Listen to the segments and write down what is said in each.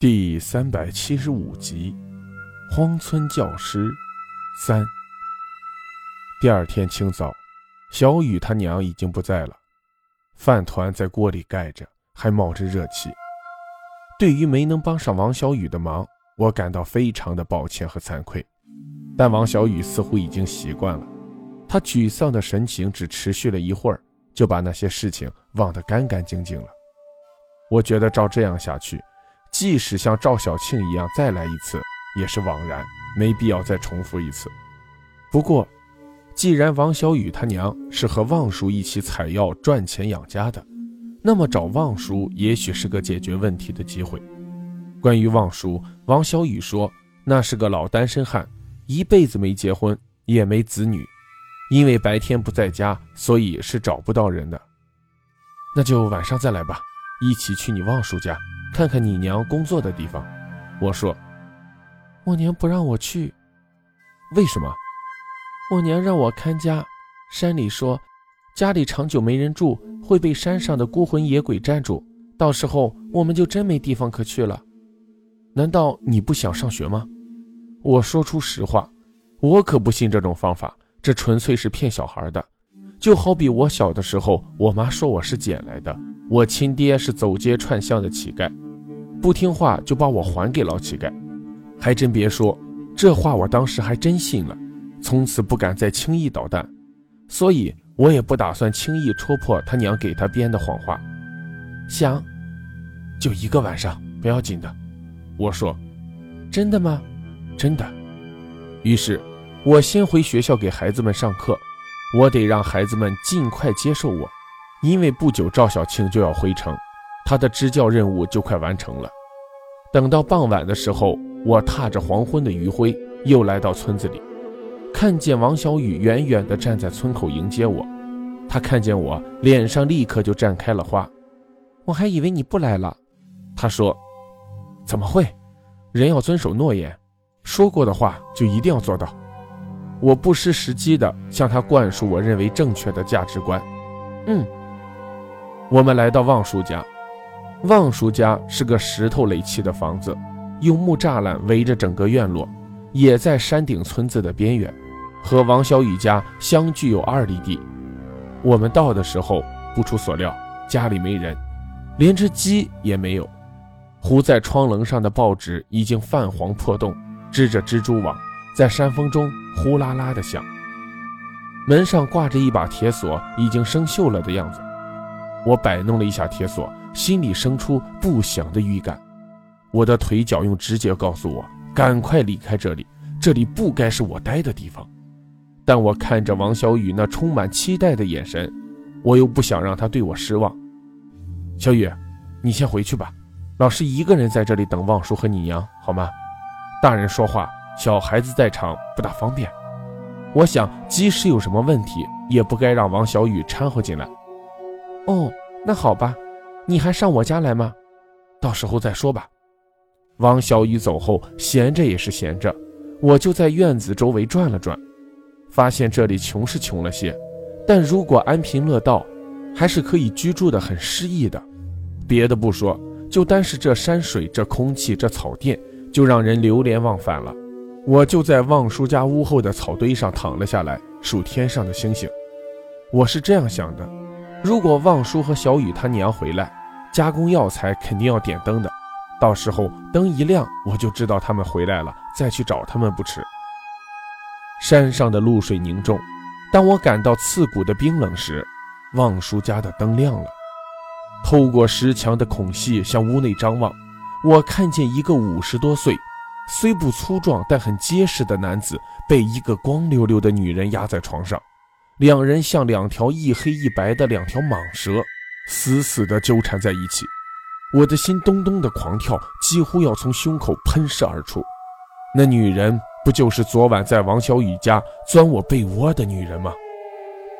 第三百七十五集，荒村教师三。第二天清早，小雨他娘已经不在了，饭团在锅里盖着，还冒着热气。对于没能帮上王小雨的忙，我感到非常的抱歉和惭愧。但王小雨似乎已经习惯了，他沮丧的神情只持续了一会儿，就把那些事情忘得干干净净了。我觉得照这样下去。即使像赵小庆一样再来一次，也是枉然，没必要再重复一次。不过，既然王小雨他娘是和旺叔一起采药赚钱养家的，那么找旺叔也许是个解决问题的机会。关于旺叔，王小雨说那是个老单身汉，一辈子没结婚，也没子女，因为白天不在家，所以是找不到人的。那就晚上再来吧，一起去你旺叔家。看看你娘工作的地方，我说，我娘不让我去，为什么？我娘让我看家，山里说，家里长久没人住，会被山上的孤魂野鬼占住，到时候我们就真没地方可去了。难道你不想上学吗？我说出实话，我可不信这种方法，这纯粹是骗小孩的。就好比我小的时候，我妈说我是捡来的，我亲爹是走街串巷的乞丐，不听话就把我还给老乞丐。还真别说，这话我当时还真信了，从此不敢再轻易捣蛋，所以我也不打算轻易戳破他娘给他编的谎话。想，就一个晚上，不要紧的。我说，真的吗？真的。于是，我先回学校给孩子们上课。我得让孩子们尽快接受我，因为不久赵小庆就要回城，他的支教任务就快完成了。等到傍晚的时候，我踏着黄昏的余晖，又来到村子里，看见王小雨远远地站在村口迎接我。他看见我，脸上立刻就绽开了花。我还以为你不来了，他说：“怎么会？人要遵守诺言，说过的话就一定要做到。”我不失时机地向他灌输我认为正确的价值观。嗯，我们来到望叔家。旺叔家是个石头垒砌的房子，用木栅栏围着整个院落，也在山顶村子的边缘，和王小雨家相距有二里地。我们到的时候，不出所料，家里没人，连只鸡也没有。糊在窗棱上的报纸已经泛黄破洞，织着蜘蛛网。在山风中呼啦啦的响，门上挂着一把铁锁，已经生锈了的样子。我摆弄了一下铁锁，心里生出不祥的预感。我的腿脚用直觉告诉我，赶快离开这里，这里不该是我待的地方。但我看着王小雨那充满期待的眼神，我又不想让他对我失望。小雨，你先回去吧，老师一个人在这里等望叔和你娘，好吗？大人说话。小孩子在场不大方便，我想即使有什么问题，也不该让王小雨掺和进来。哦，那好吧，你还上我家来吗？到时候再说吧。王小雨走后，闲着也是闲着，我就在院子周围转了转，发现这里穷是穷了些，但如果安贫乐道，还是可以居住的很诗意的。别的不说，就单是这山水、这空气、这草甸，就让人流连忘返了。我就在望叔家屋后的草堆上躺了下来，数天上的星星。我是这样想的：如果旺叔和小雨他娘回来，加工药材肯定要点灯的。到时候灯一亮，我就知道他们回来了，再去找他们不迟。山上的露水凝重，当我感到刺骨的冰冷时，旺叔家的灯亮了。透过石墙的孔隙向屋内张望，我看见一个五十多岁。虽不粗壮，但很结实的男子被一个光溜溜的女人压在床上，两人像两条一黑一白的两条蟒蛇，死死地纠缠在一起。我的心咚咚的狂跳，几乎要从胸口喷射而出。那女人不就是昨晚在王小雨家钻我被窝的女人吗？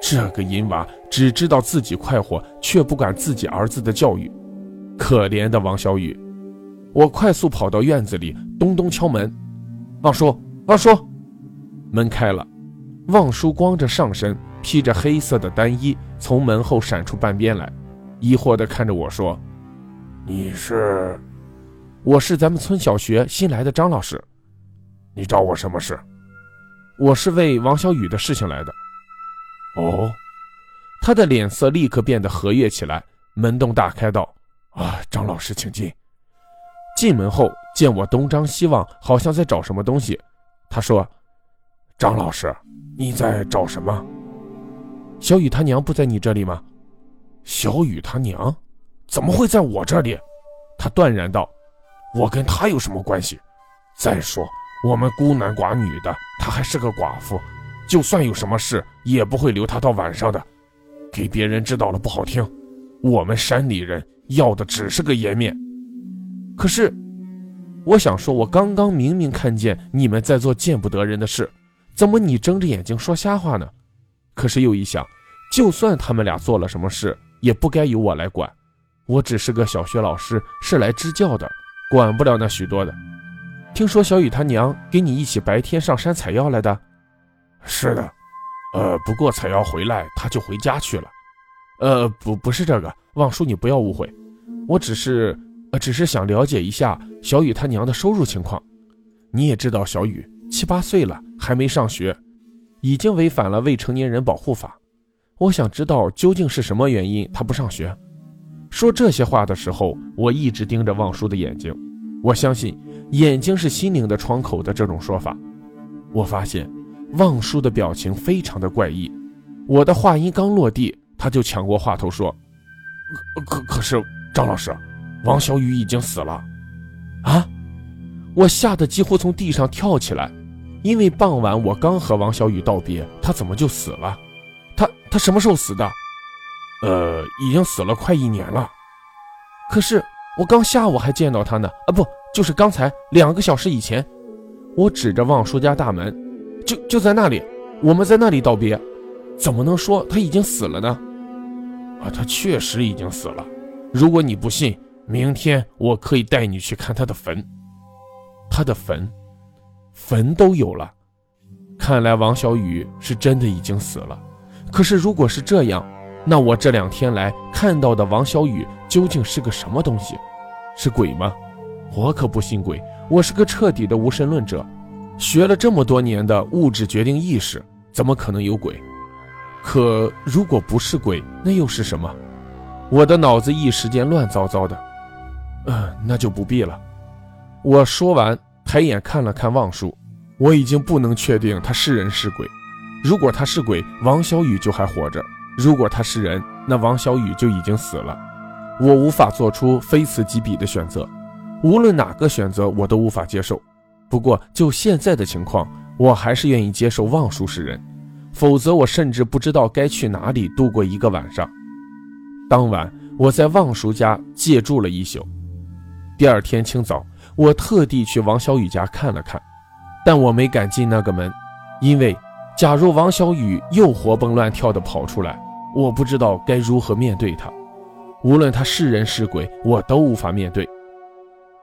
这个淫娃只知道自己快活，却不管自己儿子的教育。可怜的王小雨。我快速跑到院子里，咚咚敲门。旺叔，旺叔，门开了。旺叔光着上身，披着黑色的单衣，从门后闪出半边来，疑惑地看着我说：“你是？”我是咱们村小学新来的张老师。你找我什么事？我是为王小雨的事情来的。哦，他的脸色立刻变得和悦起来，门洞大开道：“啊，张老师，请进。”进门后见我东张西望，好像在找什么东西。他说：“张老师，你在找什么？小雨他娘不在你这里吗？”小雨他娘怎么会在我这里？他断然道：“我跟他有什么关系？再说我们孤男寡女的，他还是个寡妇，就算有什么事，也不会留他到晚上的。给别人知道了不好听，我们山里人要的只是个颜面。可是，我想说，我刚刚明明看见你们在做见不得人的事，怎么你睁着眼睛说瞎话呢？可是又一想，就算他们俩做了什么事，也不该由我来管，我只是个小学老师，是来支教的，管不了那许多的。听说小雨他娘跟你一起白天上山采药来的，是的，呃，不过采药回来他就回家去了。呃，不，不是这个，望叔你不要误会，我只是，呃，只是想了解一下小雨他娘的收入情况。你也知道，小雨七八岁了，还没上学，已经违反了未成年人保护法。我想知道究竟是什么原因他不上学。说这些话的时候，我一直盯着望叔的眼睛。我相信眼睛是心灵的窗口的这种说法。我发现望叔的表情非常的怪异。我的话音刚落地，他就抢过话头说：“可可是张老师，王小雨已经死了。”啊！我吓得几乎从地上跳起来，因为傍晚我刚和王小雨道别，他怎么就死了？他他什么时候死的？呃，已经死了快一年了。可是我刚下午还见到他呢。啊，不，就是刚才两个小时以前。我指着望叔家大门，就就在那里。我们在那里道别，怎么能说他已经死了呢？啊，他确实已经死了。如果你不信，明天我可以带你去看他的坟。他的坟，坟都有了。看来王小雨是真的已经死了。可是，如果是这样，那我这两天来看到的王小雨究竟是个什么东西？是鬼吗？我可不信鬼，我是个彻底的无神论者。学了这么多年的物质决定意识，怎么可能有鬼？可如果不是鬼，那又是什么？我的脑子一时间乱糟糟的。嗯，那就不必了。我说完，抬眼看了看望叔，我已经不能确定他是人是鬼。如果他是鬼，王小雨就还活着；如果他是人，那王小雨就已经死了。我无法做出非此即彼的选择，无论哪个选择，我都无法接受。不过就现在的情况，我还是愿意接受望叔是人，否则我甚至不知道该去哪里度过一个晚上。当晚，我在望叔家借住了一宿。第二天清早，我特地去王小雨家看了看，但我没敢进那个门，因为。假如王小雨又活蹦乱跳地跑出来，我不知道该如何面对他。无论他是人是鬼，我都无法面对。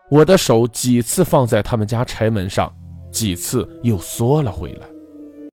我的手几次放在他们家柴门上，几次又缩了回来。